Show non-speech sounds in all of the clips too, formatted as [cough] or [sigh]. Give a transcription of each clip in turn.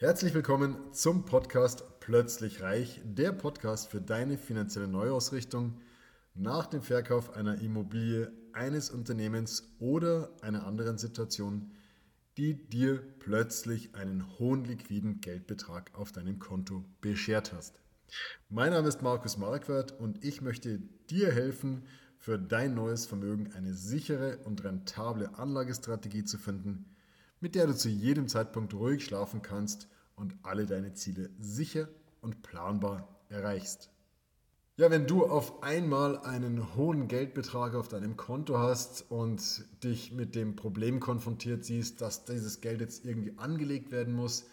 Herzlich willkommen zum Podcast Plötzlich Reich, der Podcast für deine finanzielle Neuausrichtung nach dem Verkauf einer Immobilie, eines Unternehmens oder einer anderen Situation, die dir plötzlich einen hohen liquiden Geldbetrag auf deinem Konto beschert hast. Mein Name ist Markus Marquardt und ich möchte dir helfen, für dein neues Vermögen eine sichere und rentable Anlagestrategie zu finden, mit der du zu jedem Zeitpunkt ruhig schlafen kannst und alle deine Ziele sicher und planbar erreichst. Ja, wenn du auf einmal einen hohen Geldbetrag auf deinem Konto hast und dich mit dem Problem konfrontiert siehst, dass dieses Geld jetzt irgendwie angelegt werden muss,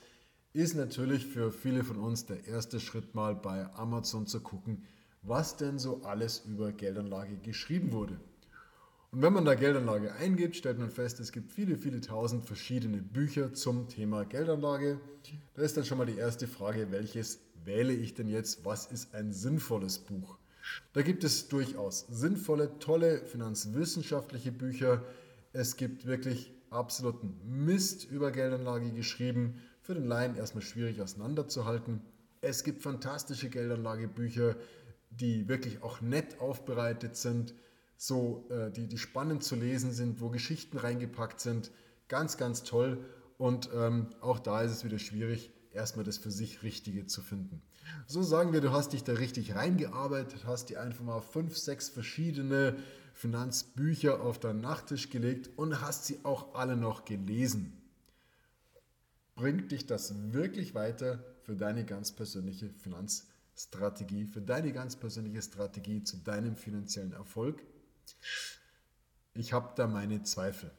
ist natürlich für viele von uns der erste Schritt mal bei Amazon zu gucken, was denn so alles über Geldanlage geschrieben wurde. Und wenn man da Geldanlage eingibt, stellt man fest, es gibt viele, viele tausend verschiedene Bücher zum Thema Geldanlage. Da ist dann schon mal die erste Frage, welches wähle ich denn jetzt? Was ist ein sinnvolles Buch? Da gibt es durchaus sinnvolle, tolle finanzwissenschaftliche Bücher. Es gibt wirklich absoluten Mist über Geldanlage geschrieben. Für den Laien erstmal schwierig auseinanderzuhalten. Es gibt fantastische Geldanlagebücher, die wirklich auch nett aufbereitet sind so, äh, die, die spannend zu lesen sind, wo Geschichten reingepackt sind. Ganz, ganz toll. Und ähm, auch da ist es wieder schwierig, erstmal das für sich Richtige zu finden. So sagen wir, du hast dich da richtig reingearbeitet, hast dir einfach mal fünf, sechs verschiedene Finanzbücher auf deinen Nachttisch gelegt und hast sie auch alle noch gelesen. Bringt dich das wirklich weiter für deine ganz persönliche Finanzstrategie, für deine ganz persönliche Strategie zu deinem finanziellen Erfolg? Ich habe da meine Zweifel.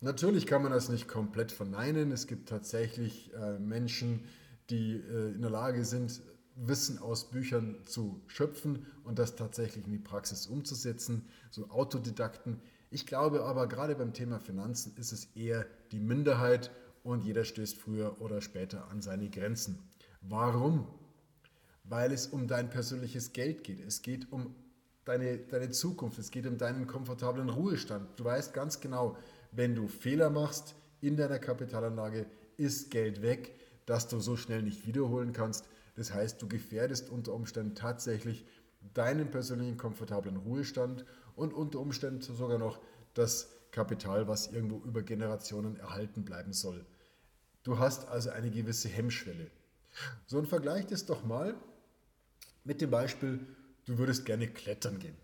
Natürlich kann man das nicht komplett verneinen. Es gibt tatsächlich äh, Menschen, die äh, in der Lage sind, Wissen aus Büchern zu schöpfen und das tatsächlich in die Praxis umzusetzen, so Autodidakten. Ich glaube aber, gerade beim Thema Finanzen ist es eher die Minderheit und jeder stößt früher oder später an seine Grenzen. Warum? Weil es um dein persönliches Geld geht. Es geht um deine, deine Zukunft, es geht um deinen komfortablen Ruhestand. Du weißt ganz genau, wenn du Fehler machst in deiner Kapitalanlage, ist Geld weg, das du so schnell nicht wiederholen kannst. Das heißt, du gefährdest unter Umständen tatsächlich deinen persönlichen komfortablen Ruhestand und unter Umständen sogar noch das Kapital, was irgendwo über Generationen erhalten bleiben soll. Du hast also eine gewisse Hemmschwelle. So ein Vergleich das doch mal mit dem Beispiel, du würdest gerne klettern gehen.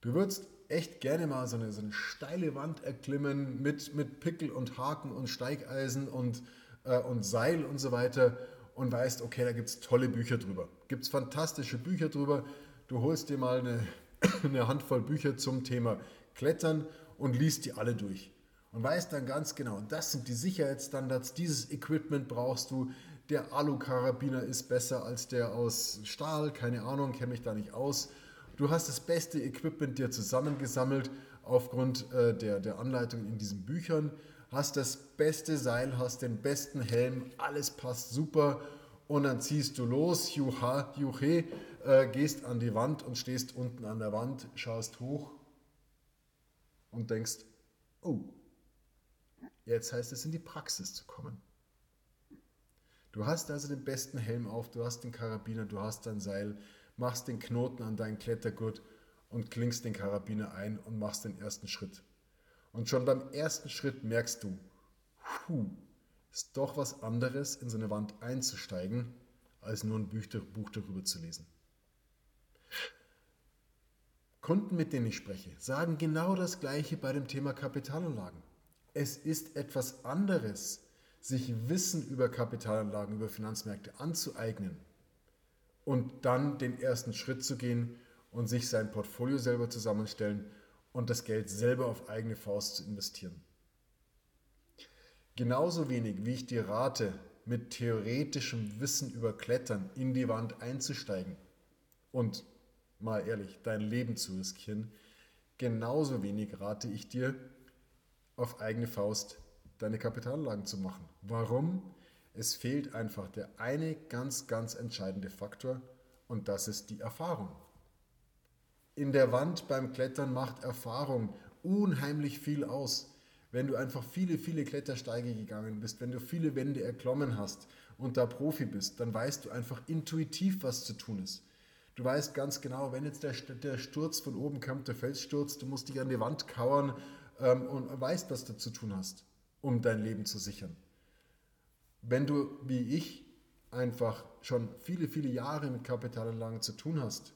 Du würdest echt gerne mal so eine, so eine steile Wand erklimmen mit, mit Pickel und Haken und Steigeisen und, äh, und Seil und so weiter und weißt, okay, da gibt es tolle Bücher drüber. Gibt es fantastische Bücher drüber. Du holst dir mal eine, [clears throat] eine Handvoll Bücher zum Thema Klettern und liest die alle durch. Und weißt dann ganz genau, das sind die Sicherheitsstandards, dieses Equipment brauchst du, der Alu-Karabiner ist besser als der aus Stahl, keine Ahnung, kenne mich da nicht aus. Du hast das beste Equipment dir zusammengesammelt aufgrund äh, der, der Anleitung in diesen Büchern, hast das beste Seil, hast den besten Helm, alles passt super. Und dann ziehst du los, juha, juche, äh, gehst an die Wand und stehst unten an der Wand, schaust hoch und denkst, oh, jetzt heißt es in die Praxis zu kommen. Du hast also den besten Helm auf, du hast den Karabiner, du hast dein Seil, machst den Knoten an deinen Klettergurt und klingst den Karabiner ein und machst den ersten Schritt. Und schon beim ersten Schritt merkst du, puh, ist doch was anderes, in so eine Wand einzusteigen, als nur ein Buch darüber zu lesen. Kunden, mit denen ich spreche, sagen genau das Gleiche bei dem Thema Kapitalanlagen. Es ist etwas anderes, sich Wissen über Kapitalanlagen, über Finanzmärkte anzueignen und dann den ersten Schritt zu gehen und sich sein Portfolio selber zusammenstellen und das Geld selber auf eigene Faust zu investieren. Genauso wenig wie ich dir rate, mit theoretischem Wissen über Klettern in die Wand einzusteigen und mal ehrlich, dein Leben zu riskieren, genauso wenig rate ich dir, auf eigene Faust deine Kapitalanlagen zu machen. Warum? Es fehlt einfach der eine ganz, ganz entscheidende Faktor und das ist die Erfahrung. In der Wand beim Klettern macht Erfahrung unheimlich viel aus. wenn du einfach viele, viele Klettersteige gegangen bist, wenn du viele Wände erklommen hast und da Profi bist, dann weißt du einfach intuitiv, was zu tun ist. Du weißt ganz genau, wenn jetzt der, der Sturz von oben kommt, der Felssturz, du musst dich an die Wand kauern ähm, und weißt, was du zu tun hast, um dein Leben zu sichern. Wenn du, wie ich, einfach schon viele, viele Jahre mit Kapitalanlagen zu tun hast,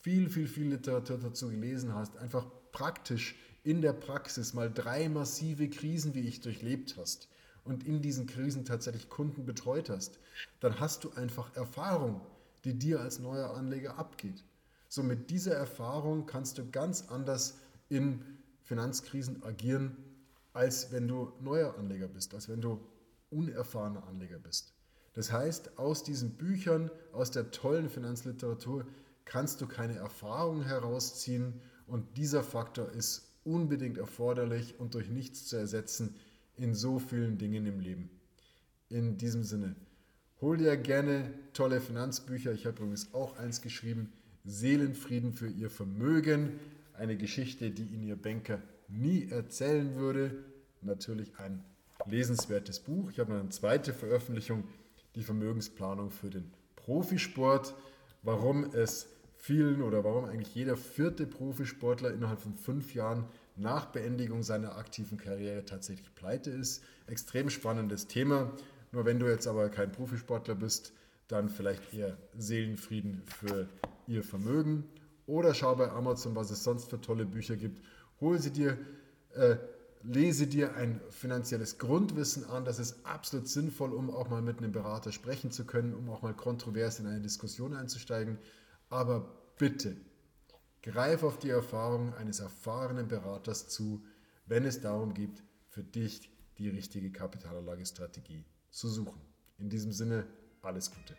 viel, viel, viel Literatur dazu gelesen hast, einfach praktisch in der Praxis mal drei massive Krisen, wie ich durchlebt hast und in diesen Krisen tatsächlich Kunden betreut hast, dann hast du einfach Erfahrung, die dir als neuer Anleger abgeht. So mit dieser Erfahrung kannst du ganz anders in Finanzkrisen agieren, als wenn du neuer Anleger bist, als wenn du unerfahrener Anleger bist. Das heißt, aus diesen Büchern, aus der tollen Finanzliteratur kannst du keine Erfahrung herausziehen und dieser Faktor ist unbedingt erforderlich und durch nichts zu ersetzen in so vielen Dingen im Leben. In diesem Sinne, hol dir gerne tolle Finanzbücher. Ich habe übrigens auch eins geschrieben, Seelenfrieden für ihr Vermögen. Eine Geschichte, die Ihnen Ihr Banker nie erzählen würde. Natürlich ein lesenswertes Buch. Ich habe eine zweite Veröffentlichung, die Vermögensplanung für den Profisport. Warum es vielen oder warum eigentlich jeder vierte Profisportler innerhalb von fünf Jahren nach Beendigung seiner aktiven Karriere tatsächlich pleite ist. Extrem spannendes Thema. Nur wenn du jetzt aber kein Profisportler bist, dann vielleicht eher Seelenfrieden für ihr Vermögen. Oder schau bei Amazon, was es sonst für tolle Bücher gibt. Hol sie dir, äh, lese dir ein finanzielles Grundwissen an. Das ist absolut sinnvoll, um auch mal mit einem Berater sprechen zu können, um auch mal kontrovers in eine Diskussion einzusteigen. Aber bitte, greif auf die Erfahrung eines erfahrenen Beraters zu, wenn es darum geht, für dich die richtige Kapitalanlagestrategie zu suchen. In diesem Sinne, alles Gute.